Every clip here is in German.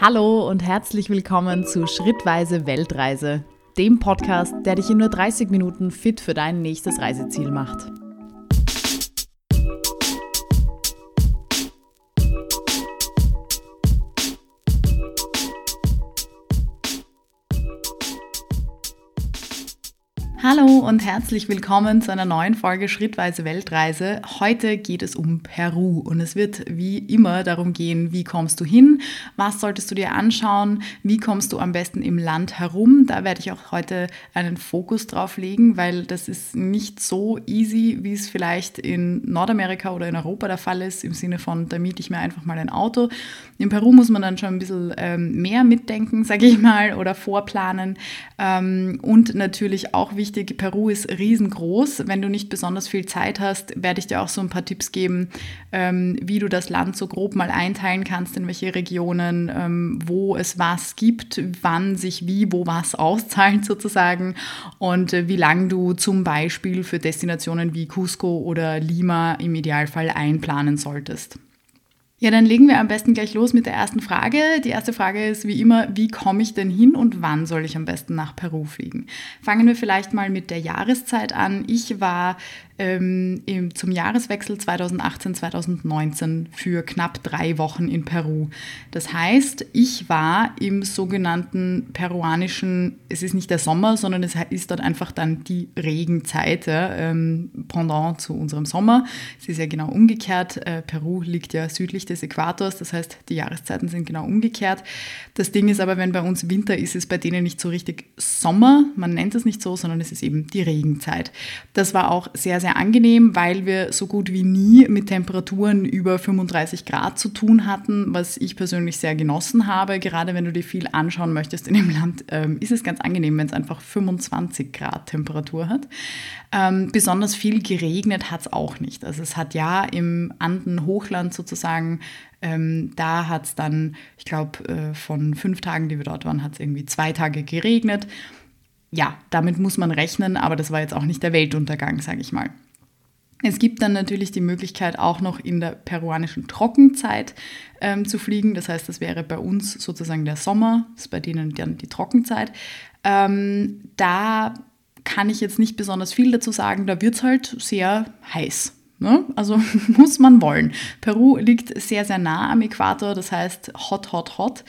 Hallo und herzlich willkommen zu Schrittweise Weltreise, dem Podcast, der dich in nur 30 Minuten fit für dein nächstes Reiseziel macht. Hallo und herzlich willkommen zu einer neuen Folge Schrittweise Weltreise. Heute geht es um Peru und es wird wie immer darum gehen, wie kommst du hin, was solltest du dir anschauen, wie kommst du am besten im Land herum. Da werde ich auch heute einen Fokus drauf legen, weil das ist nicht so easy, wie es vielleicht in Nordamerika oder in Europa der Fall ist, im Sinne von, da miete ich mir einfach mal ein Auto. In Peru muss man dann schon ein bisschen ähm, mehr mitdenken, sage ich mal, oder vorplanen ähm, und natürlich auch wichtig, wichtig, Peru ist riesengroß. Wenn du nicht besonders viel Zeit hast, werde ich dir auch so ein paar Tipps geben, ähm, wie du das Land so grob mal einteilen kannst, in welche Regionen, ähm, wo es was gibt, wann sich wie, wo was auszahlt sozusagen und äh, wie lange du zum Beispiel für Destinationen wie Cusco oder Lima im Idealfall einplanen solltest. Ja, dann legen wir am besten gleich los mit der ersten Frage. Die erste Frage ist wie immer, wie komme ich denn hin und wann soll ich am besten nach Peru fliegen? Fangen wir vielleicht mal mit der Jahreszeit an. Ich war ähm, im, zum Jahreswechsel 2018-2019 für knapp drei Wochen in Peru. Das heißt, ich war im sogenannten peruanischen, es ist nicht der Sommer, sondern es ist dort einfach dann die Regenzeit, ähm, pendant zu unserem Sommer. Es ist ja genau umgekehrt. Äh, Peru liegt ja südlich des Äquators, das heißt, die Jahreszeiten sind genau umgekehrt. Das Ding ist aber, wenn bei uns Winter ist, ist bei denen nicht so richtig Sommer. Man nennt es nicht so, sondern es ist eben die Regenzeit. Das war auch sehr, sehr angenehm, weil wir so gut wie nie mit Temperaturen über 35 Grad zu tun hatten, was ich persönlich sehr genossen habe. Gerade wenn du dir viel anschauen möchtest in dem Land, ähm, ist es ganz angenehm, wenn es einfach 25 Grad Temperatur hat. Ähm, besonders viel geregnet hat es auch nicht. Also es hat ja im Anden-Hochland sozusagen ähm, da hat es dann, ich glaube, äh, von fünf Tagen, die wir dort waren, hat es irgendwie zwei Tage geregnet ja, damit muss man rechnen, aber das war jetzt auch nicht der Weltuntergang, sage ich mal. Es gibt dann natürlich die Möglichkeit, auch noch in der peruanischen Trockenzeit ähm, zu fliegen. Das heißt, das wäre bei uns sozusagen der Sommer, das ist bei denen dann die Trockenzeit. Ähm, da kann ich jetzt nicht besonders viel dazu sagen. Da wird es halt sehr heiß. Ne? Also muss man wollen. Peru liegt sehr, sehr nah am Äquator, das heißt hot, hot, hot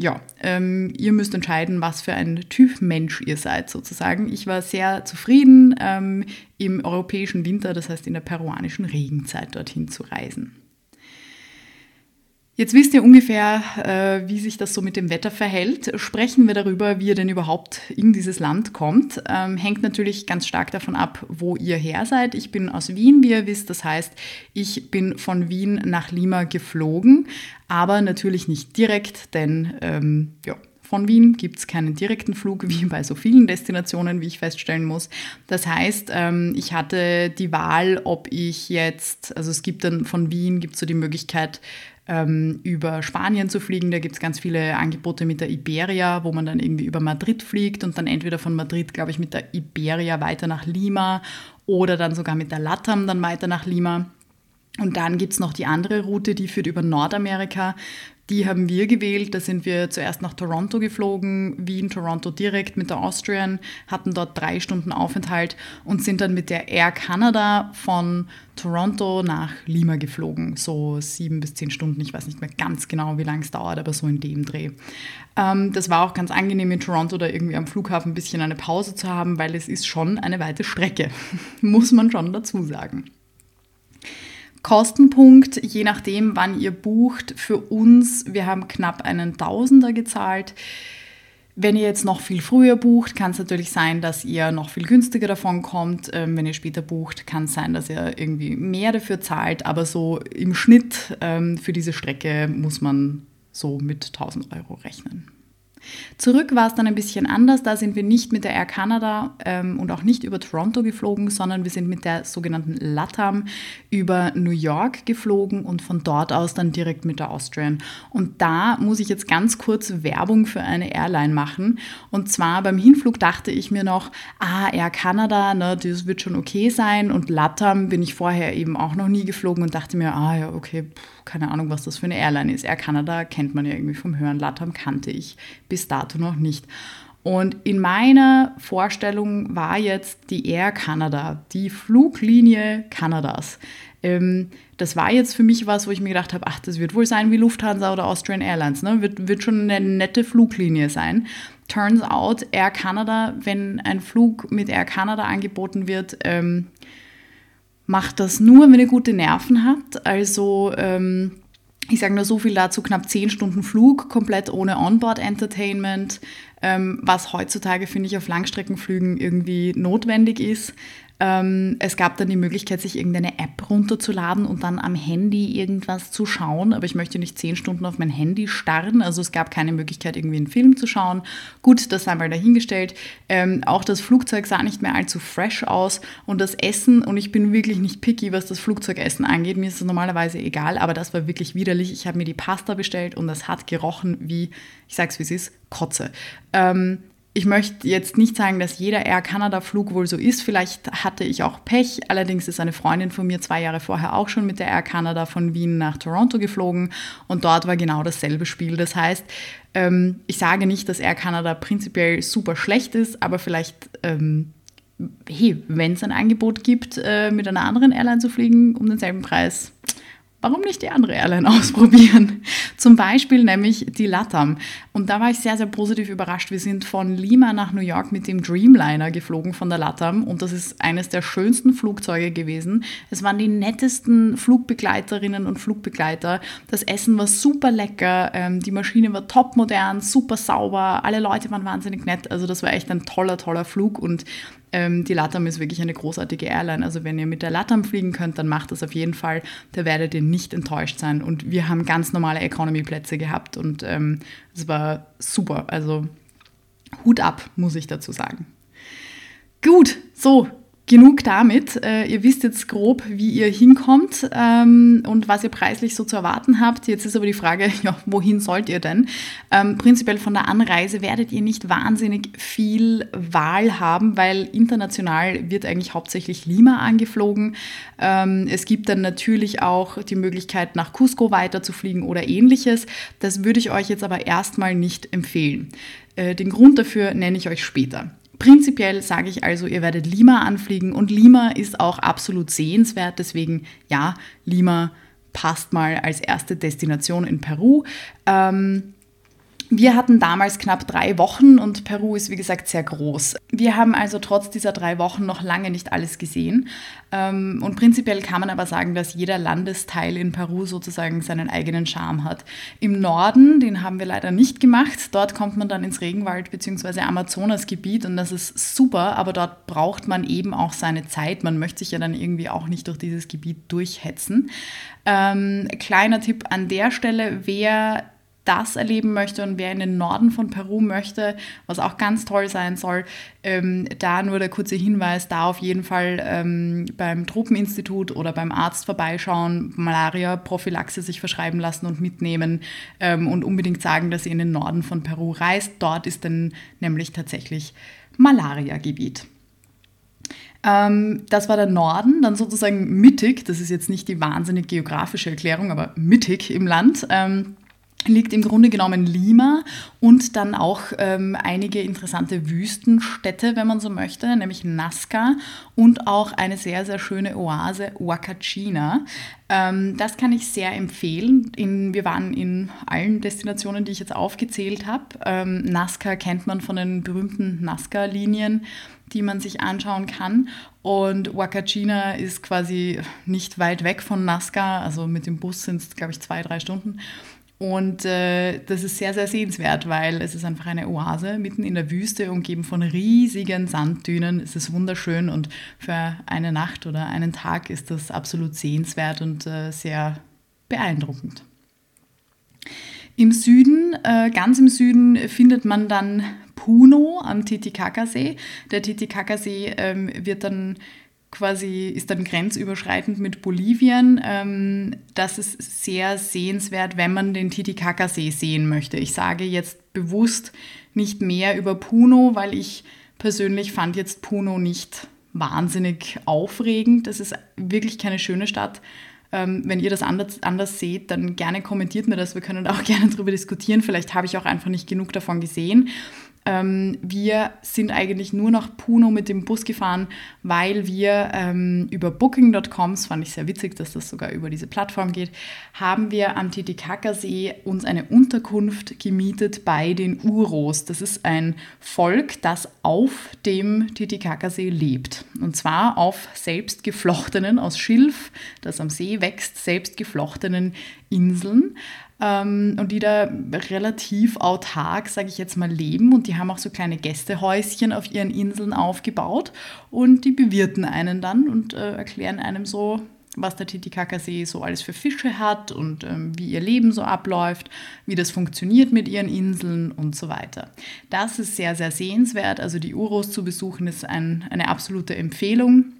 ja, ähm, ihr müsst entscheiden, was für ein Typ Mensch ihr seid sozusagen. Ich war sehr zufrieden, ähm, im europäischen Winter, das heißt in der peruanischen Regenzeit dorthin zu reisen. Jetzt wisst ihr ungefähr, äh, wie sich das so mit dem Wetter verhält. Sprechen wir darüber, wie ihr denn überhaupt in dieses Land kommt. Ähm, hängt natürlich ganz stark davon ab, wo ihr her seid. Ich bin aus Wien, wie ihr wisst. Das heißt, ich bin von Wien nach Lima geflogen, aber natürlich nicht direkt, denn ähm, ja, von Wien gibt es keinen direkten Flug, wie bei so vielen Destinationen, wie ich feststellen muss. Das heißt, ähm, ich hatte die Wahl, ob ich jetzt, also es gibt dann von Wien, gibt es so die Möglichkeit, ähm, über Spanien zu fliegen. Da gibt es ganz viele Angebote mit der Iberia, wo man dann irgendwie über Madrid fliegt und dann entweder von Madrid, glaube ich, mit der Iberia weiter nach Lima oder dann sogar mit der Latam dann weiter nach Lima. Und dann gibt es noch die andere Route, die führt über Nordamerika. Die haben wir gewählt. Da sind wir zuerst nach Toronto geflogen, Wien, Toronto direkt mit der Austrian, hatten dort drei Stunden Aufenthalt und sind dann mit der Air Canada von Toronto nach Lima geflogen. So sieben bis zehn Stunden. Ich weiß nicht mehr ganz genau, wie lange es dauert, aber so in dem Dreh. Ähm, das war auch ganz angenehm in Toronto, da irgendwie am Flughafen ein bisschen eine Pause zu haben, weil es ist schon eine weite Strecke, muss man schon dazu sagen. Kostenpunkt, je nachdem, wann ihr bucht, für uns, wir haben knapp einen Tausender gezahlt. Wenn ihr jetzt noch viel früher bucht, kann es natürlich sein, dass ihr noch viel günstiger davon kommt. Ähm, wenn ihr später bucht, kann es sein, dass ihr irgendwie mehr dafür zahlt. Aber so im Schnitt ähm, für diese Strecke muss man so mit 1000 Euro rechnen. Zurück war es dann ein bisschen anders. Da sind wir nicht mit der Air Canada ähm, und auch nicht über Toronto geflogen, sondern wir sind mit der sogenannten LATAM über New York geflogen und von dort aus dann direkt mit der Austrian. Und da muss ich jetzt ganz kurz Werbung für eine Airline machen. Und zwar beim Hinflug dachte ich mir noch, ah, Air Canada, ne, das wird schon okay sein. Und LATAM bin ich vorher eben auch noch nie geflogen und dachte mir, ah ja, okay, keine Ahnung, was das für eine Airline ist. Air Canada kennt man ja irgendwie vom Hören, LATAM kannte ich bis dato noch nicht. Und in meiner Vorstellung war jetzt die Air Canada, die Fluglinie Kanadas. Ähm, das war jetzt für mich was, wo ich mir gedacht habe, ach, das wird wohl sein wie Lufthansa oder Austrian Airlines, ne? wird, wird schon eine nette Fluglinie sein. Turns out, Air Canada, wenn ein Flug mit Air Canada angeboten wird, ähm, macht das nur, wenn ihr gute Nerven habt. Also ähm, ich sage nur so viel dazu, knapp 10 Stunden Flug, komplett ohne Onboard-Entertainment, ähm, was heutzutage, finde ich, auf Langstreckenflügen irgendwie notwendig ist. Ähm, es gab dann die Möglichkeit, sich irgendeine App runterzuladen und dann am Handy irgendwas zu schauen. Aber ich möchte nicht zehn Stunden auf mein Handy starren. Also es gab keine Möglichkeit, irgendwie einen Film zu schauen. Gut, das einmal dahingestellt. Ähm, auch das Flugzeug sah nicht mehr allzu fresh aus. Und das Essen, und ich bin wirklich nicht picky, was das Flugzeugessen angeht. Mir ist es normalerweise egal, aber das war wirklich widerlich. Ich habe mir die Pasta bestellt und das hat gerochen wie, ich sag's wie es ist, Kotze. Ähm, ich möchte jetzt nicht sagen, dass jeder Air Canada-Flug wohl so ist. Vielleicht hatte ich auch Pech. Allerdings ist eine Freundin von mir zwei Jahre vorher auch schon mit der Air Canada von Wien nach Toronto geflogen und dort war genau dasselbe Spiel. Das heißt, ähm, ich sage nicht, dass Air Canada prinzipiell super schlecht ist, aber vielleicht, ähm, hey, wenn es ein Angebot gibt, äh, mit einer anderen Airline zu fliegen um denselben Preis, warum nicht die andere Airline ausprobieren? Zum Beispiel nämlich die LATAM. Und da war ich sehr, sehr positiv überrascht. Wir sind von Lima nach New York mit dem Dreamliner geflogen von der LATAM und das ist eines der schönsten Flugzeuge gewesen. Es waren die nettesten Flugbegleiterinnen und Flugbegleiter. Das Essen war super lecker, ähm, die Maschine war top modern, super sauber, alle Leute waren wahnsinnig nett. Also das war echt ein toller, toller Flug und ähm, die LATAM ist wirklich eine großartige Airline. Also wenn ihr mit der LATAM fliegen könnt, dann macht das auf jeden Fall. Da werdet ihr nicht enttäuscht sein. Und wir haben ganz normale Economy-Plätze gehabt und ähm, es war super. Also Hut ab, muss ich dazu sagen. Gut, so, genug damit. Äh, ihr wisst jetzt grob, wie ihr hinkommt ähm, und was ihr preislich so zu erwarten habt. Jetzt ist aber die Frage, ja, wohin sollt ihr denn? Ähm, prinzipiell von der Anreise werdet ihr nicht wahnsinnig viel Wahl haben, weil international wird eigentlich hauptsächlich Lima angeflogen. Ähm, es gibt dann natürlich auch die Möglichkeit, nach Cusco weiterzufliegen oder ähnliches. Das würde ich euch jetzt aber erstmal nicht empfehlen. Äh, den Grund dafür nenne ich euch später. Prinzipiell sage ich also, ihr werdet Lima anfliegen und Lima ist auch absolut sehenswert. Deswegen ja, Lima passt mal als erste Destination in Peru. Ähm, wir hatten damals knapp drei Wochen und Peru ist wie gesagt sehr groß. Wir haben also trotz dieser drei Wochen noch lange nicht alles gesehen. Ähm, und prinzipiell kann man aber sagen, dass jeder Landesteil in Peru sozusagen seinen eigenen Charme hat. Im Norden, den haben wir leider nicht gemacht, dort kommt man dann ins Regenwald bzw. Amazonasgebiet und das ist super, aber dort braucht man eben auch seine Zeit. Man möchte sich ja dann irgendwie auch nicht durch dieses Gebiet durchhetzen. Ähm, kleiner Tipp an der Stelle, wer das erleben möchte und wer in den Norden von Peru möchte, was auch ganz toll sein soll, ähm, da nur der kurze Hinweis, da auf jeden Fall ähm, beim Tropeninstitut oder beim Arzt vorbeischauen, Malaria-Prophylaxe sich verschreiben lassen und mitnehmen ähm, und unbedingt sagen, dass ihr in den Norden von Peru reist. Dort ist dann nämlich tatsächlich Malaria-Gebiet. Ähm, das war der Norden, dann sozusagen mittig, das ist jetzt nicht die wahnsinnig geografische Erklärung, aber mittig im Land. Ähm, liegt im Grunde genommen Lima und dann auch ähm, einige interessante Wüstenstädte, wenn man so möchte, nämlich Nazca und auch eine sehr, sehr schöne Oase, Huacachina. Ähm, das kann ich sehr empfehlen. In, wir waren in allen Destinationen, die ich jetzt aufgezählt habe. Ähm, Nazca kennt man von den berühmten Nazca-Linien, die man sich anschauen kann. Und Huacachina ist quasi nicht weit weg von Nazca, also mit dem Bus sind es, glaube ich, zwei, drei Stunden. Und äh, das ist sehr, sehr sehenswert, weil es ist einfach eine Oase mitten in der Wüste, umgeben von riesigen Sanddünen. Es ist wunderschön und für eine Nacht oder einen Tag ist das absolut sehenswert und äh, sehr beeindruckend. Im Süden, äh, ganz im Süden, findet man dann Puno am Titicacasee. Der Titicacasee ähm, wird dann quasi ist dann grenzüberschreitend mit Bolivien. Ähm, das ist sehr sehenswert, wenn man den Titicaca-See sehen möchte. Ich sage jetzt bewusst nicht mehr über Puno, weil ich persönlich fand jetzt Puno nicht wahnsinnig aufregend. Das ist wirklich keine schöne Stadt. Ähm, wenn ihr das anders, anders seht, dann gerne kommentiert mir das. Wir können auch gerne darüber diskutieren. Vielleicht habe ich auch einfach nicht genug davon gesehen. Ähm, wir sind eigentlich nur nach Puno mit dem Bus gefahren, weil wir ähm, über Booking.com, das fand ich sehr witzig, dass das sogar über diese Plattform geht, haben wir am Titicacasee uns eine Unterkunft gemietet bei den Uros. Das ist ein Volk, das auf dem Titicacasee lebt. Und zwar auf selbst geflochtenen, aus Schilf, das am See wächst, selbst geflochtenen Inseln ähm, und die da relativ autark, sage ich jetzt mal, leben. Und die haben auch so kleine Gästehäuschen auf ihren Inseln aufgebaut und die bewirten einen dann und äh, erklären einem so, was der Titicacasee so alles für Fische hat und ähm, wie ihr Leben so abläuft, wie das funktioniert mit ihren Inseln und so weiter. Das ist sehr, sehr sehenswert. Also die Uros zu besuchen ist ein, eine absolute Empfehlung.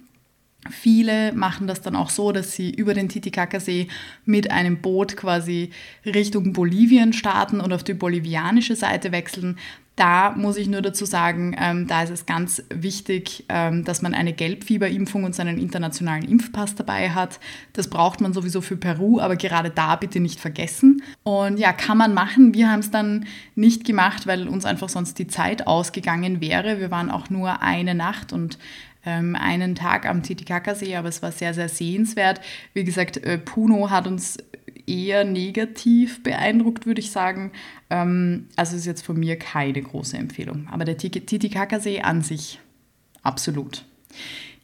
Viele machen das dann auch so, dass sie über den Titicacasee mit einem Boot quasi Richtung Bolivien starten und auf die bolivianische Seite wechseln. Da muss ich nur dazu sagen, ähm, da ist es ganz wichtig, ähm, dass man eine Gelbfieberimpfung und seinen internationalen Impfpass dabei hat. Das braucht man sowieso für Peru, aber gerade da bitte nicht vergessen. Und ja, kann man machen. Wir haben es dann nicht gemacht, weil uns einfach sonst die Zeit ausgegangen wäre. Wir waren auch nur eine Nacht und ähm, einen Tag am Titicacasee, aber es war sehr, sehr sehenswert. Wie gesagt, äh, Puno hat uns eher negativ beeindruckt, würde ich sagen. Ähm, also ist jetzt von mir keine große Empfehlung. Aber der Titicacasee an sich absolut.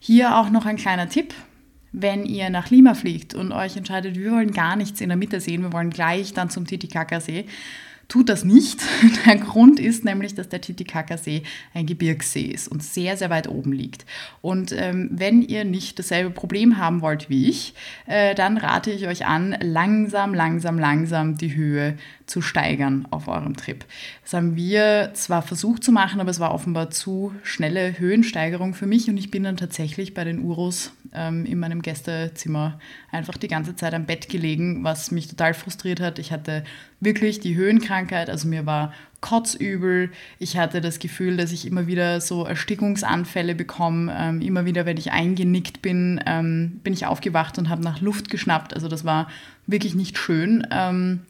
Hier auch noch ein kleiner Tipp. Wenn ihr nach Lima fliegt und euch entscheidet, wir wollen gar nichts in der Mitte sehen, wir wollen gleich dann zum Titicacasee, tut das nicht. Der Grund ist nämlich, dass der Titicacasee ein Gebirgssee ist und sehr, sehr weit oben liegt. Und ähm, wenn ihr nicht dasselbe Problem haben wollt wie ich, äh, dann rate ich euch an, langsam, langsam, langsam die Höhe zu steigern auf eurem Trip. Das haben wir zwar versucht zu machen, aber es war offenbar zu schnelle Höhensteigerung für mich und ich bin dann tatsächlich bei den Uros ähm, in meinem Gästezimmer einfach die ganze Zeit am Bett gelegen, was mich total frustriert hat. Ich hatte wirklich die Höhenkrankheit, also mir war kotzübel. Ich hatte das Gefühl, dass ich immer wieder so Erstickungsanfälle bekomme. Ähm, immer wieder, wenn ich eingenickt bin, ähm, bin ich aufgewacht und habe nach Luft geschnappt. Also das war wirklich nicht schön. Ähm,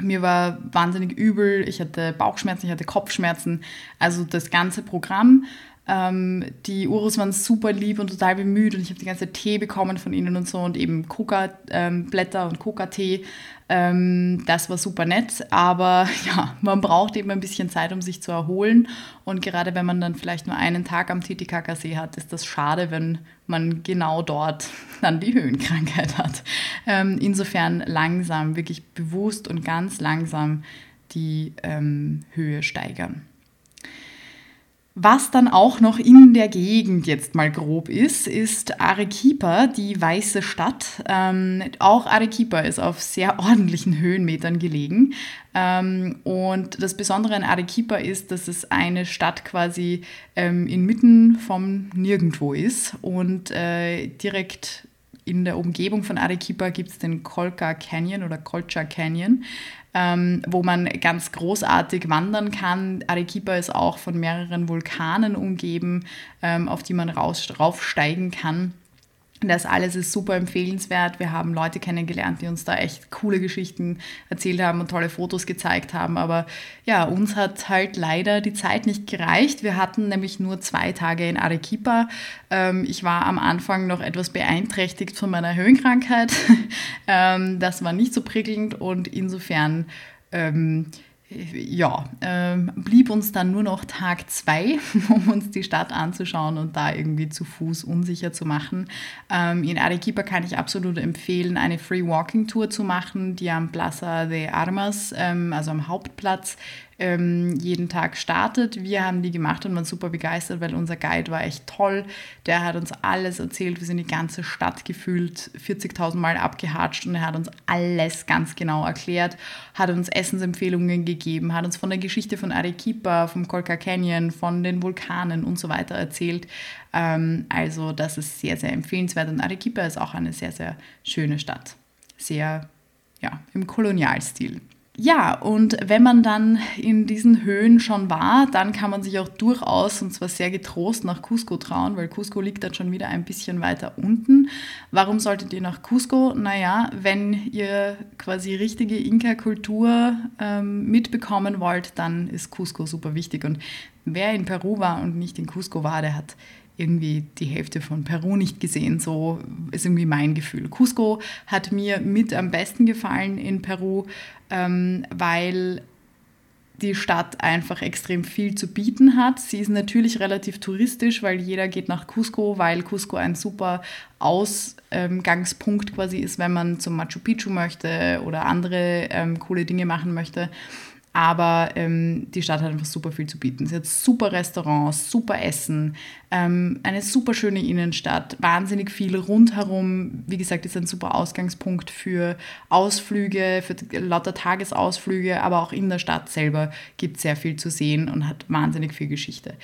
mir war wahnsinnig übel, ich hatte Bauchschmerzen, ich hatte Kopfschmerzen. Also das ganze Programm. Ähm, die Urus waren super lieb und total bemüht und ich habe die ganze Tee bekommen von ihnen und so und eben Coca-Blätter ähm, und Coca-Tee. Ähm, das war super nett, aber ja, man braucht eben ein bisschen Zeit, um sich zu erholen. Und gerade wenn man dann vielleicht nur einen Tag am Titicacasee hat, ist das schade, wenn man genau dort dann die Höhenkrankheit hat. Ähm, insofern langsam, wirklich bewusst und ganz langsam die ähm, Höhe steigern. Was dann auch noch in der Gegend jetzt mal grob ist, ist Arequipa, die weiße Stadt. Ähm, auch Arequipa ist auf sehr ordentlichen Höhenmetern gelegen. Ähm, und das Besondere an Arequipa ist, dass es eine Stadt quasi ähm, inmitten vom Nirgendwo ist und äh, direkt in der Umgebung von Arequipa gibt es den Colca Canyon oder Colcha Canyon ähm, wo man ganz großartig wandern kann. Arequipa ist auch von mehreren Vulkanen umgeben, ähm, auf die man raus, raufsteigen kann. Das alles ist super empfehlenswert. Wir haben Leute kennengelernt, die uns da echt coole Geschichten erzählt haben und tolle Fotos gezeigt haben. Aber ja, uns hat halt leider die Zeit nicht gereicht. Wir hatten nämlich nur zwei Tage in Arequipa. Ähm, ich war am Anfang noch etwas beeinträchtigt von meiner Höhenkrankheit. Ähm, das war nicht so prickelnd und insofern ähm, ja, ähm, blieb uns dann nur noch Tag zwei, um uns die Stadt anzuschauen und da irgendwie zu Fuß unsicher zu machen. Ähm, in Arequipa kann ich absolut empfehlen, eine Free Walking Tour zu machen, die am Plaza de Armas, ähm, also am Hauptplatz, ähm, jeden Tag startet. Wir haben die gemacht und waren super begeistert, weil unser Guide war echt toll. Der hat uns alles erzählt. Wir sind die ganze Stadt gefühlt 40.000 Mal abgehatscht und er hat uns alles ganz genau erklärt, hat uns Essensempfehlungen gegeben, hat uns von der Geschichte von Arequipa, vom Colca Canyon, von den Vulkanen und so weiter erzählt. Ähm, also das ist sehr, sehr empfehlenswert und Arequipa ist auch eine sehr, sehr schöne Stadt. Sehr, ja, im Kolonialstil ja, und wenn man dann in diesen Höhen schon war, dann kann man sich auch durchaus, und zwar sehr getrost, nach Cusco trauen, weil Cusco liegt dann schon wieder ein bisschen weiter unten. Warum solltet ihr nach Cusco? Naja, wenn ihr quasi richtige Inka-Kultur ähm, mitbekommen wollt, dann ist Cusco super wichtig. Und wer in Peru war und nicht in Cusco war, der hat irgendwie die Hälfte von Peru nicht gesehen. So ist irgendwie mein Gefühl. Cusco hat mir mit am besten gefallen in Peru, ähm, weil die Stadt einfach extrem viel zu bieten hat. Sie ist natürlich relativ touristisch, weil jeder geht nach Cusco, weil Cusco ein super Ausgangspunkt quasi ist, wenn man zum Machu Picchu möchte oder andere ähm, coole Dinge machen möchte. Aber ähm, die Stadt hat einfach super viel zu bieten. Sie hat super Restaurants, super Essen, ähm, eine super schöne Innenstadt, wahnsinnig viel rundherum. Wie gesagt, ist ein super Ausgangspunkt für Ausflüge, für lauter Tagesausflüge, aber auch in der Stadt selber gibt es sehr viel zu sehen und hat wahnsinnig viel Geschichte.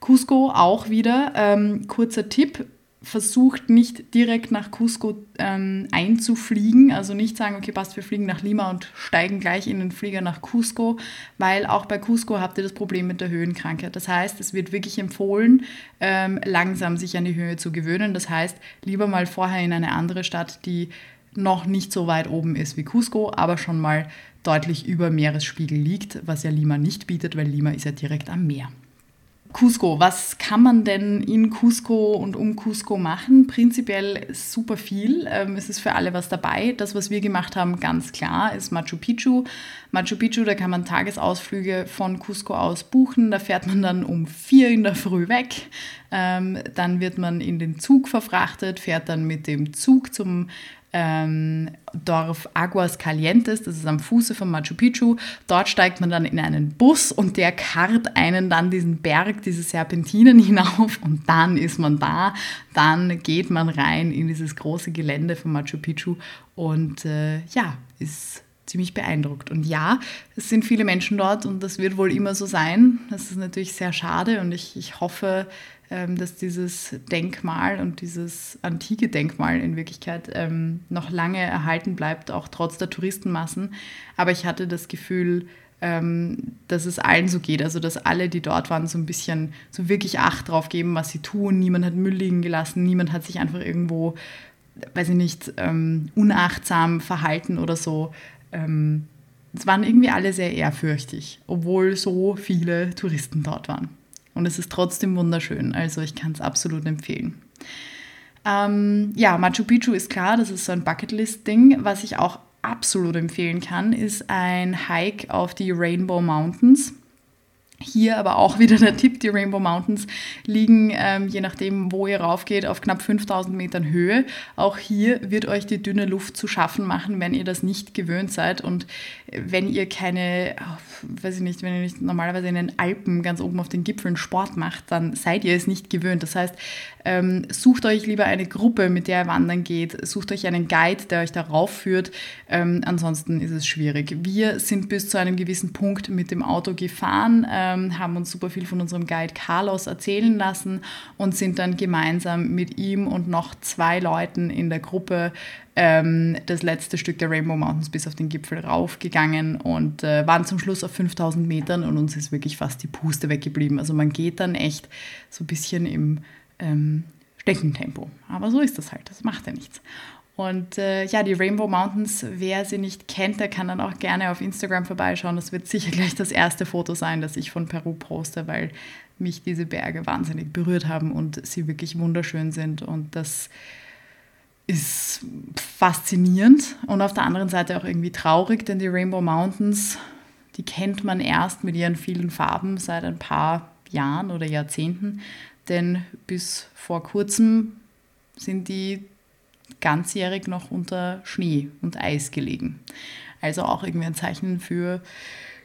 Cusco auch wieder, ähm, kurzer Tipp, versucht nicht direkt nach Cusco ähm, einzufliegen, also nicht sagen, okay, passt, wir fliegen nach Lima und steigen gleich in den Flieger nach Cusco, weil auch bei Cusco habt ihr das Problem mit der Höhenkrankheit. Das heißt, es wird wirklich empfohlen, ähm, langsam sich an die Höhe zu gewöhnen. Das heißt, lieber mal vorher in eine andere Stadt, die noch nicht so weit oben ist wie Cusco, aber schon mal deutlich über Meeresspiegel liegt, was ja Lima nicht bietet, weil Lima ist ja direkt am Meer. Cusco, was kann man denn in Cusco und um Cusco machen? Prinzipiell super viel. Ähm, es ist für alle was dabei. Das, was wir gemacht haben, ganz klar, ist Machu Picchu. Machu Picchu, da kann man Tagesausflüge von Cusco aus buchen. Da fährt man dann um vier in der Früh weg. Ähm, dann wird man in den Zug verfrachtet, fährt dann mit dem Zug zum ähm, Dorf Aguas Calientes, das ist am Fuße von Machu Picchu. Dort steigt man dann in einen Bus und der karrt einen dann diesen Berg, diese Serpentinen hinauf und dann ist man da. Dann geht man rein in dieses große Gelände von Machu Picchu und äh, ja, ist ziemlich beeindruckt. Und ja, es sind viele Menschen dort und das wird wohl immer so sein. Das ist natürlich sehr schade und ich, ich hoffe, ähm, dass dieses Denkmal und dieses antike Denkmal in Wirklichkeit ähm, noch lange erhalten bleibt, auch trotz der Touristenmassen. Aber ich hatte das Gefühl, ähm, dass es allen so geht, also dass alle, die dort waren, so ein bisschen so wirklich Acht drauf geben, was sie tun. Niemand hat Müll liegen gelassen, niemand hat sich einfach irgendwo, weiß ich nicht, unachtsam verhalten oder so. Es waren irgendwie alle sehr ehrfürchtig, obwohl so viele Touristen dort waren. Und es ist trotzdem wunderschön. Also ich kann es absolut empfehlen. Ähm, ja, Machu Picchu ist klar, das ist so ein Bucketlist-Ding. Was ich auch absolut empfehlen kann, ist ein Hike auf die Rainbow Mountains. Hier aber auch wieder der Tipp, die Rainbow Mountains liegen, ähm, je nachdem, wo ihr raufgeht, auf knapp 5000 Metern Höhe. Auch hier wird euch die dünne Luft zu schaffen machen, wenn ihr das nicht gewöhnt seid. Und wenn ihr keine, weiß ich nicht, wenn ihr nicht normalerweise in den Alpen ganz oben auf den Gipfeln Sport macht, dann seid ihr es nicht gewöhnt. Das heißt, ähm, sucht euch lieber eine Gruppe, mit der ihr wandern geht. Sucht euch einen Guide, der euch darauf führt. Ähm, ansonsten ist es schwierig. Wir sind bis zu einem gewissen Punkt mit dem Auto gefahren. Ähm, haben uns super viel von unserem Guide Carlos erzählen lassen und sind dann gemeinsam mit ihm und noch zwei Leuten in der Gruppe ähm, das letzte Stück der Rainbow Mountains bis auf den Gipfel raufgegangen und äh, waren zum Schluss auf 5000 Metern und uns ist wirklich fast die Puste weggeblieben. Also man geht dann echt so ein bisschen im ähm, Steckentempo. Aber so ist das halt, das macht ja nichts. Und äh, ja, die Rainbow Mountains, wer sie nicht kennt, der kann dann auch gerne auf Instagram vorbeischauen. Das wird sicher gleich das erste Foto sein, das ich von Peru poste, weil mich diese Berge wahnsinnig berührt haben und sie wirklich wunderschön sind. Und das ist faszinierend und auf der anderen Seite auch irgendwie traurig, denn die Rainbow Mountains, die kennt man erst mit ihren vielen Farben seit ein paar Jahren oder Jahrzehnten. Denn bis vor kurzem sind die ganzjährig noch unter Schnee und Eis gelegen. Also auch irgendwie ein Zeichen für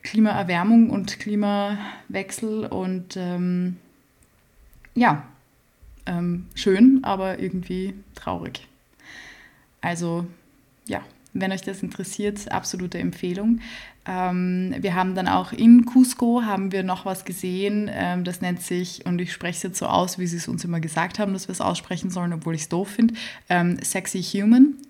Klimaerwärmung und Klimawechsel und ähm, ja, ähm, schön, aber irgendwie traurig. Also ja, wenn euch das interessiert, absolute Empfehlung. Ähm, wir haben dann auch in Cusco haben wir noch was gesehen, ähm, das nennt sich, und ich spreche es jetzt so aus, wie sie es uns immer gesagt haben, dass wir es aussprechen sollen, obwohl ich es doof finde, ähm, Sexy Human.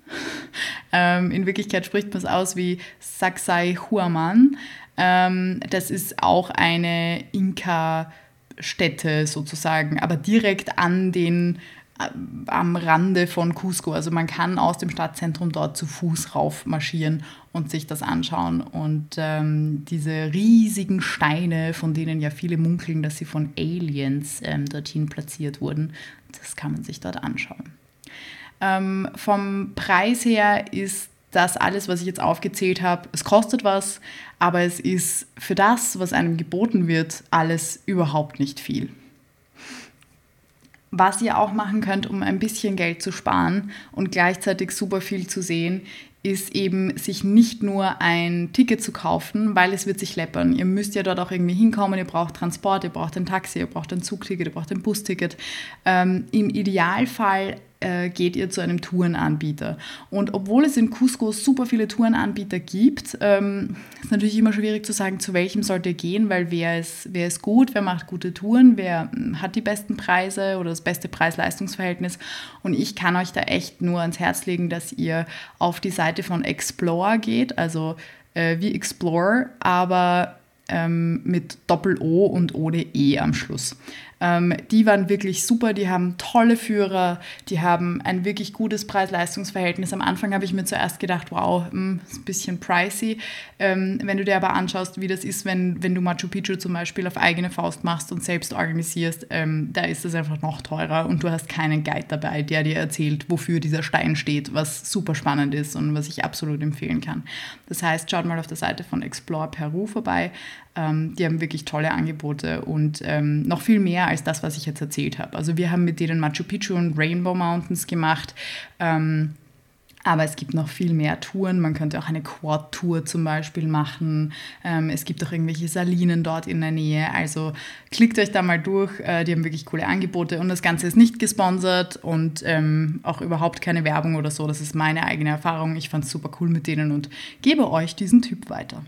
Ähm, in Wirklichkeit spricht man es aus wie Saksai Huaman. Ähm, das ist auch eine Inka-Stätte sozusagen, aber direkt an den am Rande von Cusco. Also man kann aus dem Stadtzentrum dort zu Fuß raufmarschieren und sich das anschauen. Und ähm, diese riesigen Steine, von denen ja viele munkeln, dass sie von Aliens ähm, dorthin platziert wurden, das kann man sich dort anschauen. Ähm, vom Preis her ist das alles, was ich jetzt aufgezählt habe, es kostet was, aber es ist für das, was einem geboten wird, alles überhaupt nicht viel. Was ihr auch machen könnt, um ein bisschen Geld zu sparen und gleichzeitig super viel zu sehen, ist eben sich nicht nur ein Ticket zu kaufen, weil es wird sich läppern. Ihr müsst ja dort auch irgendwie hinkommen, ihr braucht Transport, ihr braucht ein Taxi, ihr braucht ein Zugticket, ihr braucht ein Busticket. Ähm, Im Idealfall äh, geht ihr zu einem Tourenanbieter. Und obwohl es in Cusco super viele Tourenanbieter gibt, ähm, ist natürlich immer schwierig zu sagen, zu welchem sollt ihr gehen, weil wer ist, wer ist gut, wer macht gute Touren, wer hm, hat die besten Preise oder das beste Preis-Leistungs-Verhältnis. Und ich kann euch da echt nur ans Herz legen, dass ihr auf die Seite von Explore geht, also äh, wie Explore, aber ähm, mit Doppel-O und ohne E am Schluss. Ähm, die waren wirklich super, die haben tolle Führer, die haben ein wirklich gutes Preis-Leistungs-Verhältnis. Am Anfang habe ich mir zuerst gedacht, wow, mh, hm, ist ein bisschen pricey. Ähm, wenn du dir aber anschaust, wie das ist, wenn, wenn du Machu Picchu zum Beispiel auf eigene Faust machst und selbst organisierst, ähm, da ist es einfach noch teurer und du hast keinen Guide dabei, der dir erzählt, wofür dieser Stein steht, was super spannend ist und was ich absolut empfehlen kann. Das heißt, schaut mal auf der Seite von Explore Peru vorbei. Ähm, die haben wirklich tolle Angebote und ähm, noch viel mehr als das, was ich jetzt erzählt habe. Also wir haben mit denen Machu Picchu und Rainbow Mountains gemacht. Ähm, aber es gibt noch viel mehr Touren. Man könnte auch eine Quad-Tour zum Beispiel machen. Ähm, es gibt auch irgendwelche Salinen dort in der Nähe. Also klickt euch da mal durch. Äh, die haben wirklich coole Angebote. Und das Ganze ist nicht gesponsert und ähm, auch überhaupt keine Werbung oder so. Das ist meine eigene Erfahrung. Ich fand es super cool mit denen und gebe euch diesen Typ weiter.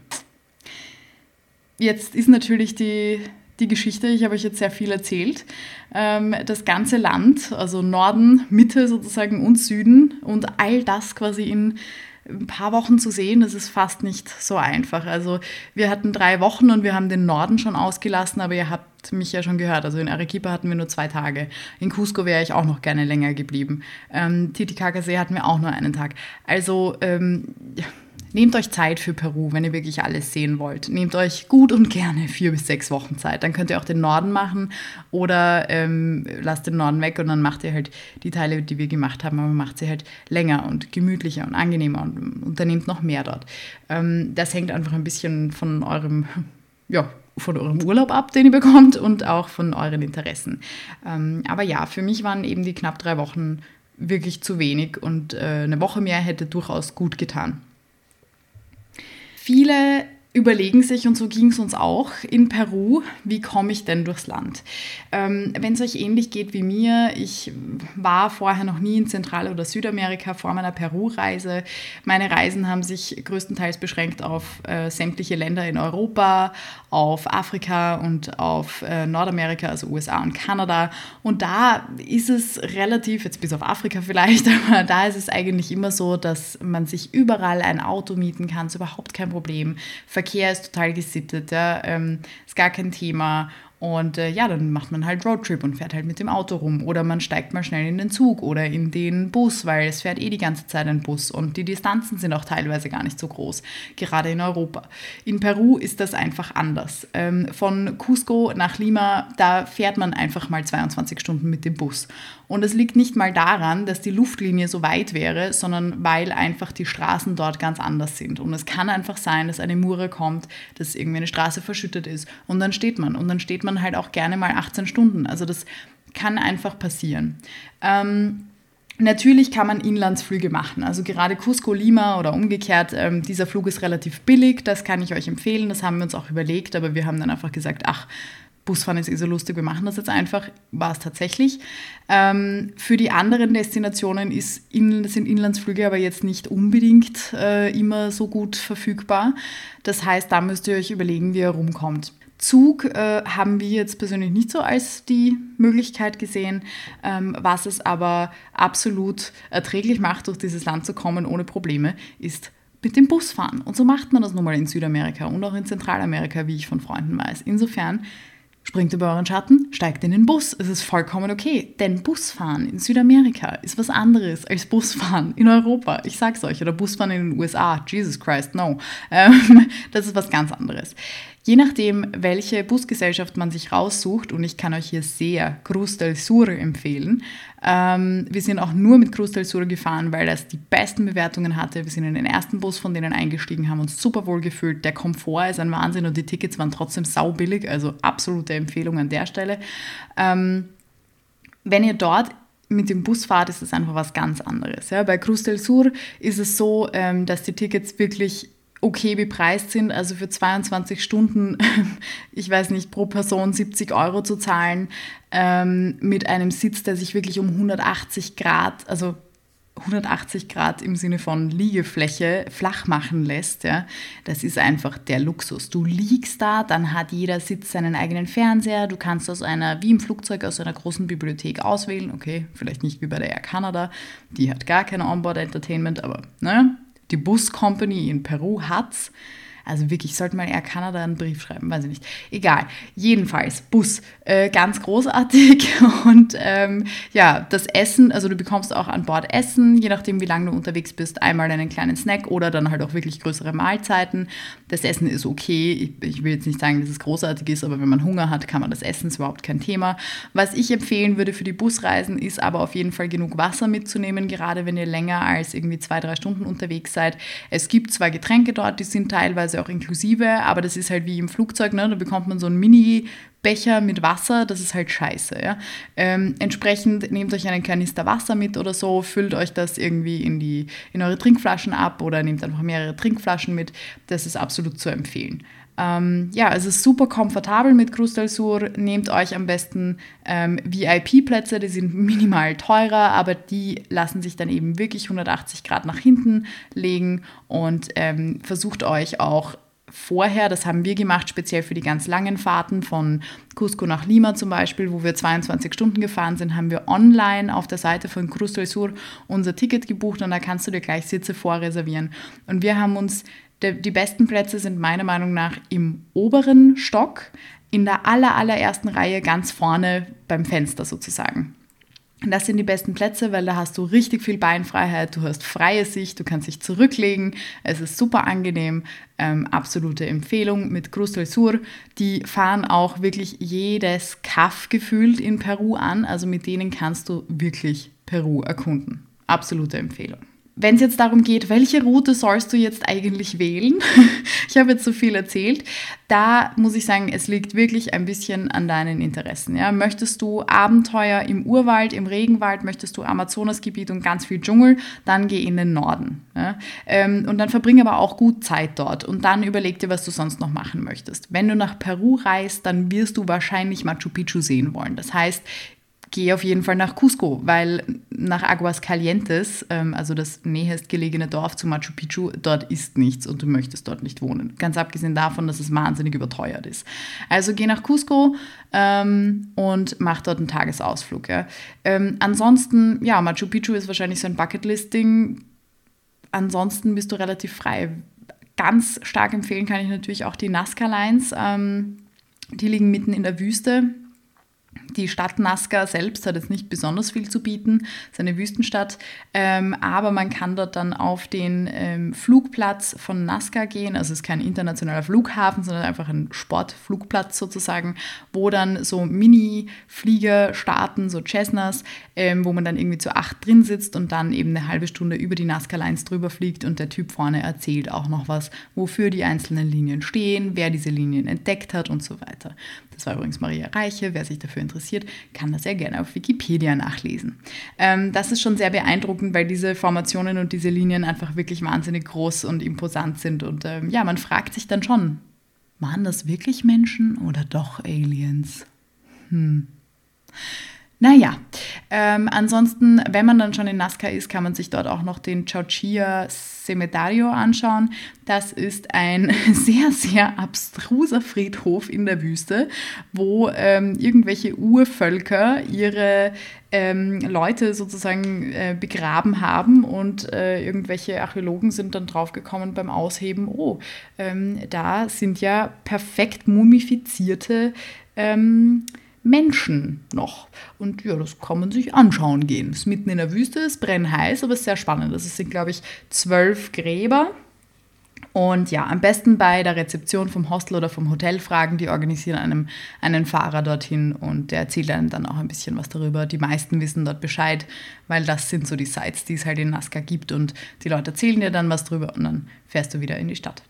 Jetzt ist natürlich die, die Geschichte, ich habe euch jetzt sehr viel erzählt. Ähm, das ganze Land, also Norden, Mitte sozusagen und Süden und all das quasi in ein paar Wochen zu sehen, das ist fast nicht so einfach. Also wir hatten drei Wochen und wir haben den Norden schon ausgelassen, aber ihr habt mich ja schon gehört. Also in Arequipa hatten wir nur zwei Tage. In Cusco wäre ich auch noch gerne länger geblieben. Ähm, Titicaca-See hatten wir auch nur einen Tag. Also ähm, Nehmt euch Zeit für Peru, wenn ihr wirklich alles sehen wollt. Nehmt euch gut und gerne vier bis sechs Wochen Zeit. Dann könnt ihr auch den Norden machen oder ähm, lasst den Norden weg und dann macht ihr halt die Teile, die wir gemacht haben, aber macht sie halt länger und gemütlicher und angenehmer und unternehmt noch mehr dort. Ähm, das hängt einfach ein bisschen von eurem, ja, von eurem Urlaub ab, den ihr bekommt und auch von euren Interessen. Ähm, aber ja, für mich waren eben die knapp drei Wochen wirklich zu wenig und äh, eine Woche mehr hätte durchaus gut getan. Viele überlegen sich, und so ging es uns auch in Peru, wie komme ich denn durchs Land? Ähm, Wenn es euch ähnlich geht wie mir, ich war vorher noch nie in Zentral- oder Südamerika vor meiner Peru-Reise. Meine Reisen haben sich größtenteils beschränkt auf äh, sämtliche Länder in Europa, auf Afrika und auf äh, Nordamerika, also USA und Kanada. Und da ist es relativ, jetzt bis auf Afrika vielleicht, aber da ist es eigentlich immer so, dass man sich überall ein Auto mieten kann, ist überhaupt kein Problem. Verkehr ist total gesittet, ja, ähm, ist gar kein Thema. Und äh, ja, dann macht man halt Roadtrip und fährt halt mit dem Auto rum. Oder man steigt mal schnell in den Zug oder in den Bus, weil es fährt eh die ganze Zeit ein Bus. Und die Distanzen sind auch teilweise gar nicht so groß, gerade in Europa. In Peru ist das einfach anders. Ähm, von Cusco nach Lima, da fährt man einfach mal 22 Stunden mit dem Bus. Und es liegt nicht mal daran, dass die Luftlinie so weit wäre, sondern weil einfach die Straßen dort ganz anders sind. Und es kann einfach sein, dass eine Mure kommt, dass irgendwie eine Straße verschüttet ist und dann steht man. Und dann steht man halt auch gerne mal 18 Stunden. Also das kann einfach passieren. Ähm, Natürlich kann man Inlandsflüge machen. Also gerade Cusco Lima oder umgekehrt, ähm, dieser Flug ist relativ billig, das kann ich euch empfehlen, das haben wir uns auch überlegt, aber wir haben dann einfach gesagt, ach, Busfahren ist eh so lustig, wir machen das jetzt einfach, war es tatsächlich. Ähm, für die anderen Destinationen ist in, sind Inlandsflüge aber jetzt nicht unbedingt äh, immer so gut verfügbar. Das heißt, da müsst ihr euch überlegen, wie ihr rumkommt. Zug äh, haben wir jetzt persönlich nicht so als die Möglichkeit gesehen, ähm, was es aber absolut erträglich macht, durch dieses Land zu kommen ohne Probleme, ist mit dem Bus fahren. Und so macht man das nun mal in Südamerika und auch in Zentralamerika, wie ich von Freunden weiß. Insofern springt über euren Schatten, steigt in den Bus. Es ist vollkommen okay. Denn Busfahren in Südamerika ist was anderes als Busfahren in Europa. Ich sag's euch. Oder Busfahren in den USA. Jesus Christ, no. Ähm, das ist was ganz anderes. Je nachdem, welche Busgesellschaft man sich raussucht, und ich kann euch hier sehr Cruz del Sur empfehlen. Ähm, wir sind auch nur mit Cruz del Sur gefahren, weil das die besten Bewertungen hatte. Wir sind in den ersten Bus von denen eingestiegen, haben uns super wohl gefühlt. Der Komfort ist ein Wahnsinn und die Tickets waren trotzdem saubillig, also absolute Empfehlung an der Stelle. Ähm, wenn ihr dort mit dem Bus fahrt, ist es einfach was ganz anderes. Ja? Bei Cruz del Sur ist es so, ähm, dass die Tickets wirklich okay bepreist sind. Also für 22 Stunden, ich weiß nicht, pro Person 70 Euro zu zahlen, ähm, mit einem Sitz, der sich wirklich um 180 Grad, also 180 Grad im Sinne von Liegefläche flach machen lässt, ja, das ist einfach der Luxus. Du liegst da, dann hat jeder Sitz seinen eigenen Fernseher, du kannst aus einer, wie im Flugzeug, aus einer großen Bibliothek auswählen, okay, vielleicht nicht wie bei der Air Canada, die hat gar kein Onboard Entertainment, aber ne, die Bus Company in Peru hat's. Also wirklich, sollte mal Air Canada einen Brief schreiben, weiß ich nicht. Egal. Jedenfalls, Bus, äh, ganz großartig. Und ähm, ja, das Essen, also du bekommst auch an Bord Essen, je nachdem, wie lange du unterwegs bist, einmal einen kleinen Snack oder dann halt auch wirklich größere Mahlzeiten. Das Essen ist okay. Ich, ich will jetzt nicht sagen, dass es großartig ist, aber wenn man Hunger hat, kann man das essen, ist überhaupt kein Thema. Was ich empfehlen würde für die Busreisen, ist aber auf jeden Fall genug Wasser mitzunehmen, gerade wenn ihr länger als irgendwie zwei, drei Stunden unterwegs seid. Es gibt zwei Getränke dort, die sind teilweise teilweise auch inklusive, aber das ist halt wie im Flugzeug, ne? da bekommt man so einen Mini-Becher mit Wasser, das ist halt scheiße. Ja? Ähm, entsprechend nehmt euch einen Kanister Wasser mit oder so, füllt euch das irgendwie in, die, in eure Trinkflaschen ab oder nehmt einfach mehrere Trinkflaschen mit, das ist absolut zu empfehlen. Ähm, ja, es ist super komfortabel mit Cruz del Sur. Nehmt euch am besten ähm, VIP-Plätze, die sind minimal teurer, aber die lassen sich dann eben wirklich 180 Grad nach hinten legen und ähm, versucht euch auch vorher, das haben wir gemacht, speziell für die ganz langen Fahrten von Cusco nach Lima zum Beispiel, wo wir 22 Stunden gefahren sind, haben wir online auf der Seite von Cruz del Sur unser Ticket gebucht und da kannst du dir gleich Sitze vorreservieren. Und wir haben uns der, die besten Plätze sind meiner Meinung nach im oberen Stock, in der aller, allerersten Reihe ganz vorne beim Fenster sozusagen. das sind die besten Plätze, weil da hast du richtig viel Beinfreiheit, du hast freie Sicht, du kannst dich zurücklegen, es ist super angenehm, ähm, absolute Empfehlung mit Cruz del Sur. Die fahren auch wirklich jedes Kaff gefühlt in Peru an, also mit denen kannst du wirklich Peru erkunden. Absolute Empfehlung wenn es jetzt darum geht, welche Route sollst du jetzt eigentlich wählen? ich habe jetzt so viel erzählt. Da muss ich sagen, es liegt wirklich ein bisschen an deinen Interessen. Ja? Möchtest du Abenteuer im Urwald, im Regenwald, möchtest du Amazonasgebiet und ganz viel Dschungel, dann geh in den Norden. Ja? Ähm, und dann verbring aber auch gut Zeit dort und dann überleg dir, was du sonst noch machen möchtest. Wenn du nach Peru reist, dann wirst du wahrscheinlich Machu Picchu sehen wollen. Das heißt, gehe auf jeden Fall nach Cusco, weil nach Aguas Calientes, ähm, also das nächstgelegene Dorf zu Machu Picchu, dort ist nichts und du möchtest dort nicht wohnen. Ganz abgesehen davon, dass es wahnsinnig überteuert ist. Also geh nach Cusco ähm, und mach dort einen Tagesausflug. Ja. Ähm, ansonsten, ja, Machu Picchu ist wahrscheinlich so ein Bucketlist-Ding. Ansonsten bist du relativ frei. Ganz stark empfehlen kann ich natürlich auch die Nazca Lines. Ähm, die liegen mitten in der Wüste die Stadt Nazca selbst hat jetzt nicht besonders viel zu bieten, ist eine Wüstenstadt, ähm, aber man kann dort dann auf den ähm, Flugplatz von Nazca gehen. Also es ist kein internationaler Flughafen, sondern einfach ein Sportflugplatz sozusagen, wo dann so Mini-Flieger starten, so Cessnas, ähm, wo man dann irgendwie zu acht drin sitzt und dann eben eine halbe Stunde über die Nazca Lines drüber fliegt und der Typ vorne erzählt auch noch was, wofür die einzelnen Linien stehen, wer diese Linien entdeckt hat und so weiter. Das war übrigens Maria Reiche. Wer sich dafür interessiert, kann das sehr gerne auf Wikipedia nachlesen. Ähm, das ist schon sehr beeindruckend, weil diese Formationen und diese Linien einfach wirklich wahnsinnig groß und imposant sind. Und ähm, ja, man fragt sich dann schon, waren das wirklich Menschen oder doch Aliens? Hm. Naja, ähm, ansonsten, wenn man dann schon in Nazca ist, kann man sich dort auch noch den Chauchia Cemeterio anschauen. Das ist ein sehr, sehr abstruser Friedhof in der Wüste, wo ähm, irgendwelche Urvölker ihre ähm, Leute sozusagen äh, begraben haben und äh, irgendwelche Archäologen sind dann draufgekommen beim Ausheben, oh, ähm, da sind ja perfekt mumifizierte ähm, Menschen noch. Und ja, das kann man sich anschauen gehen. Es ist mitten in der Wüste, es brennt heiß, aber es ist sehr spannend. Das sind, glaube ich, zwölf Gräber. Und ja, am besten bei der Rezeption vom Hostel oder vom Hotel fragen. Die organisieren einem einen Fahrer dorthin und der erzählt einem dann auch ein bisschen was darüber. Die meisten wissen dort Bescheid, weil das sind so die Sites, die es halt in Nazca gibt und die Leute erzählen dir dann was drüber und dann fährst du wieder in die Stadt.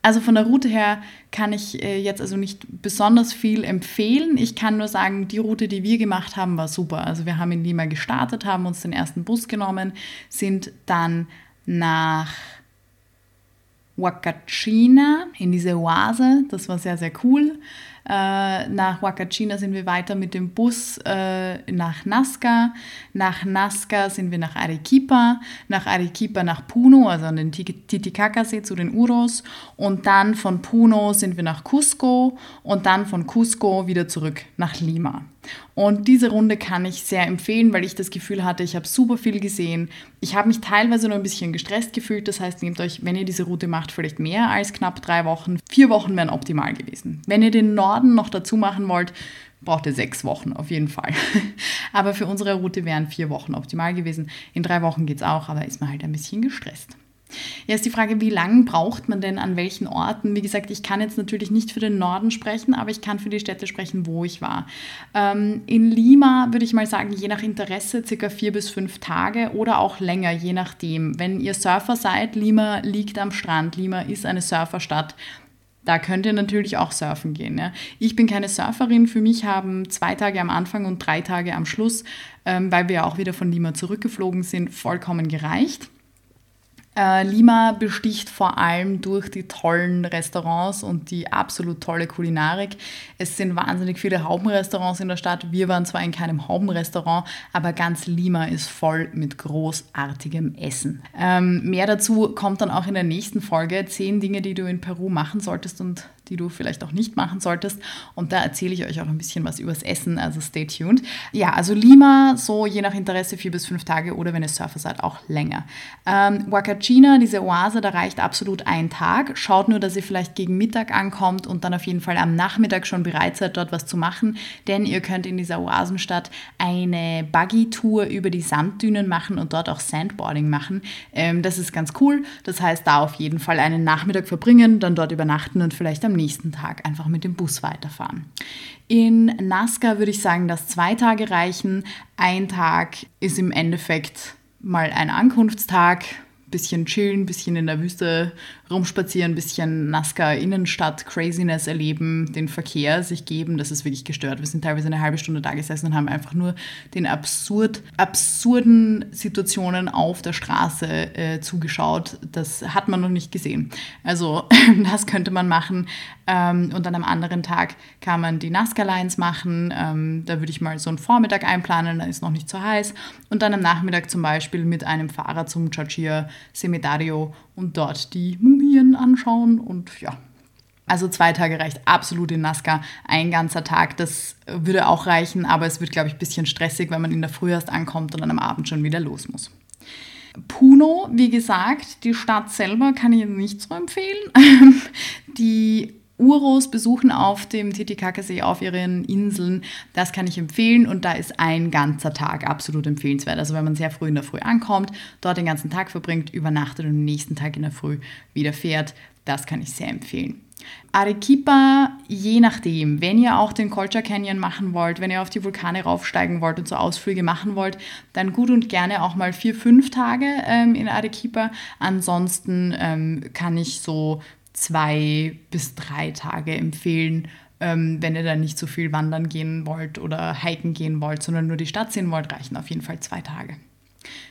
Also von der Route her kann ich äh, jetzt also nicht besonders viel empfehlen. Ich kann nur sagen, die Route, die wir gemacht haben, war super. Also wir haben in Lima gestartet, haben uns den ersten Bus genommen, sind dann nach Huacachina in diese Oase. Das war sehr, sehr cool. Äh, nach Huacachina sind wir weiter mit dem Bus äh, nach Nazca. Nach Nazca sind wir nach Arequipa. Nach Arequipa nach Puno, also an den Titicacasee zu den Uros. Und dann von Puno sind wir nach Cusco und dann von Cusco wieder zurück nach Lima. Und diese Runde kann ich sehr empfehlen, weil ich das Gefühl hatte, ich habe super viel gesehen. Ich habe mich teilweise nur ein bisschen gestresst gefühlt. Das heißt, nehmt euch, wenn ihr diese Route macht, vielleicht mehr als knapp drei Wochen. Vier Wochen wären optimal gewesen. Wenn ihr den Norden noch dazu machen wollt, braucht ihr sechs Wochen auf jeden Fall. aber für unsere Route wären vier Wochen optimal gewesen. In drei Wochen geht es auch, aber ist man halt ein bisschen gestresst. Ja, ist die Frage, wie lange braucht man denn an welchen Orten? Wie gesagt, ich kann jetzt natürlich nicht für den Norden sprechen, aber ich kann für die Städte sprechen, wo ich war. Ähm, in Lima würde ich mal sagen, je nach Interesse circa vier bis fünf Tage oder auch länger, je nachdem. Wenn ihr Surfer seid, Lima liegt am Strand, Lima ist eine Surferstadt. Da könnt ihr natürlich auch surfen gehen. Ja. Ich bin keine Surferin. Für mich haben zwei Tage am Anfang und drei Tage am Schluss, ähm, weil wir auch wieder von Lima zurückgeflogen sind, vollkommen gereicht. Äh, Lima besticht vor allem durch die tollen Restaurants und die absolut tolle Kulinarik. Es sind wahnsinnig viele Haubenrestaurants in der Stadt. Wir waren zwar in keinem Haubenrestaurant, aber ganz Lima ist voll mit großartigem Essen. Ähm, mehr dazu kommt dann auch in der nächsten Folge. Zehn Dinge, die du in Peru machen solltest und die du vielleicht auch nicht machen solltest. Und da erzähle ich euch auch ein bisschen was übers Essen, also stay tuned. Ja, also Lima, so je nach Interesse vier bis fünf Tage oder wenn ihr Surfer seid, auch länger. Ähm, Huacachina, diese Oase, da reicht absolut ein Tag. Schaut nur, dass ihr vielleicht gegen Mittag ankommt und dann auf jeden Fall am Nachmittag schon bereit seid, dort was zu machen, denn ihr könnt in dieser Oasenstadt eine Buggy-Tour über die Sanddünen machen und dort auch Sandboarding machen. Ähm, das ist ganz cool. Das heißt, da auf jeden Fall einen Nachmittag verbringen, dann dort übernachten und vielleicht am nächsten Tag einfach mit dem Bus weiterfahren. In Nazca würde ich sagen, dass zwei Tage reichen. Ein Tag ist im Endeffekt mal ein Ankunftstag, bisschen chillen, bisschen in der Wüste rumspazieren, bisschen Nazca Innenstadt Craziness erleben, den Verkehr sich geben, das ist wirklich gestört. Wir sind teilweise eine halbe Stunde da gesessen und haben einfach nur den absurd, absurden Situationen auf der Straße äh, zugeschaut. Das hat man noch nicht gesehen. Also das könnte man machen. Ähm, und dann am anderen Tag kann man die Nazca Lines machen. Ähm, da würde ich mal so einen Vormittag einplanen, da ist noch nicht so heiß. Und dann am Nachmittag zum Beispiel mit einem Fahrer zum Chachia Cemeterio und dort die Mumien anschauen und ja. Also zwei Tage reicht absolut in Nazca. Ein ganzer Tag, das würde auch reichen, aber es wird, glaube ich, ein bisschen stressig, wenn man in der Früh erst ankommt und dann am Abend schon wieder los muss. Puno, wie gesagt, die Stadt selber kann ich nicht so empfehlen. die Uros besuchen auf dem Titicacasee auf ihren Inseln. Das kann ich empfehlen und da ist ein ganzer Tag absolut empfehlenswert. Also wenn man sehr früh in der Früh ankommt, dort den ganzen Tag verbringt, übernachtet und am nächsten Tag in der Früh wieder fährt, das kann ich sehr empfehlen. Arequipa, je nachdem, wenn ihr auch den Colcha Canyon machen wollt, wenn ihr auf die Vulkane raufsteigen wollt und so Ausflüge machen wollt, dann gut und gerne auch mal vier, fünf Tage ähm, in Arequipa. Ansonsten ähm, kann ich so zwei bis drei Tage empfehlen, ähm, wenn ihr da nicht so viel wandern gehen wollt oder hiken gehen wollt, sondern nur die Stadt sehen wollt, reichen auf jeden Fall zwei Tage.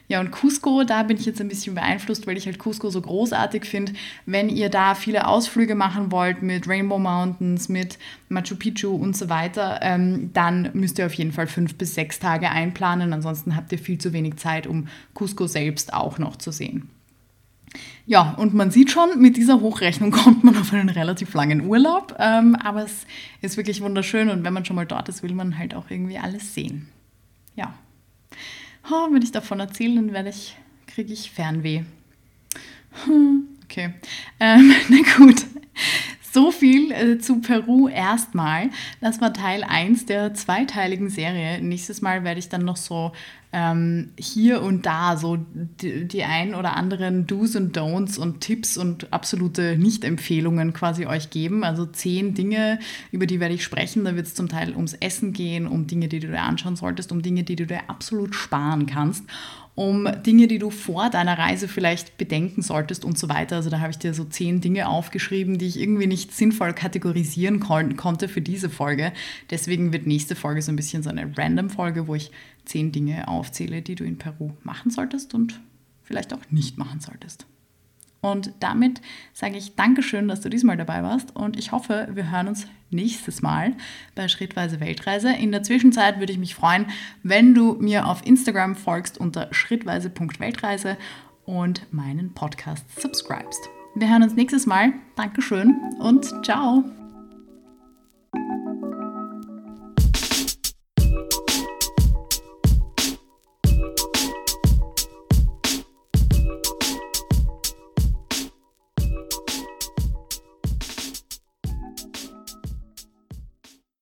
Ja, und Cusco, da bin ich jetzt ein bisschen beeinflusst, weil ich halt Cusco so großartig finde. Wenn ihr da viele Ausflüge machen wollt mit Rainbow Mountains, mit Machu Picchu und so weiter, ähm, dann müsst ihr auf jeden Fall fünf bis sechs Tage einplanen. Ansonsten habt ihr viel zu wenig Zeit, um Cusco selbst auch noch zu sehen. Ja, und man sieht schon, mit dieser Hochrechnung kommt man auf einen relativ langen Urlaub. Ähm, aber es ist wirklich wunderschön und wenn man schon mal dort ist, will man halt auch irgendwie alles sehen. Ja. Oh, wenn ich davon erzähle, dann werde ich, kriege ich Fernweh. Hm, okay. Ähm, na gut. So viel äh, zu Peru erstmal. Das war Teil 1 der zweiteiligen Serie. Nächstes Mal werde ich dann noch so ähm, hier und da so die, die ein oder anderen Do's und Don'ts und Tipps und absolute Nicht-Empfehlungen quasi euch geben. Also zehn Dinge, über die werde ich sprechen. Da wird es zum Teil ums Essen gehen, um Dinge, die du dir anschauen solltest, um Dinge, die du dir absolut sparen kannst um Dinge, die du vor deiner Reise vielleicht bedenken solltest und so weiter. Also da habe ich dir so zehn Dinge aufgeschrieben, die ich irgendwie nicht sinnvoll kategorisieren kon konnte für diese Folge. Deswegen wird nächste Folge so ein bisschen so eine Random-Folge, wo ich zehn Dinge aufzähle, die du in Peru machen solltest und vielleicht auch nicht machen solltest. Und damit sage ich Dankeschön, dass du diesmal dabei warst und ich hoffe, wir hören uns nächstes Mal bei Schrittweise Weltreise. In der Zwischenzeit würde ich mich freuen, wenn du mir auf Instagram folgst unter schrittweise.weltreise und meinen Podcast subscribest. Wir hören uns nächstes Mal. Dankeschön und ciao.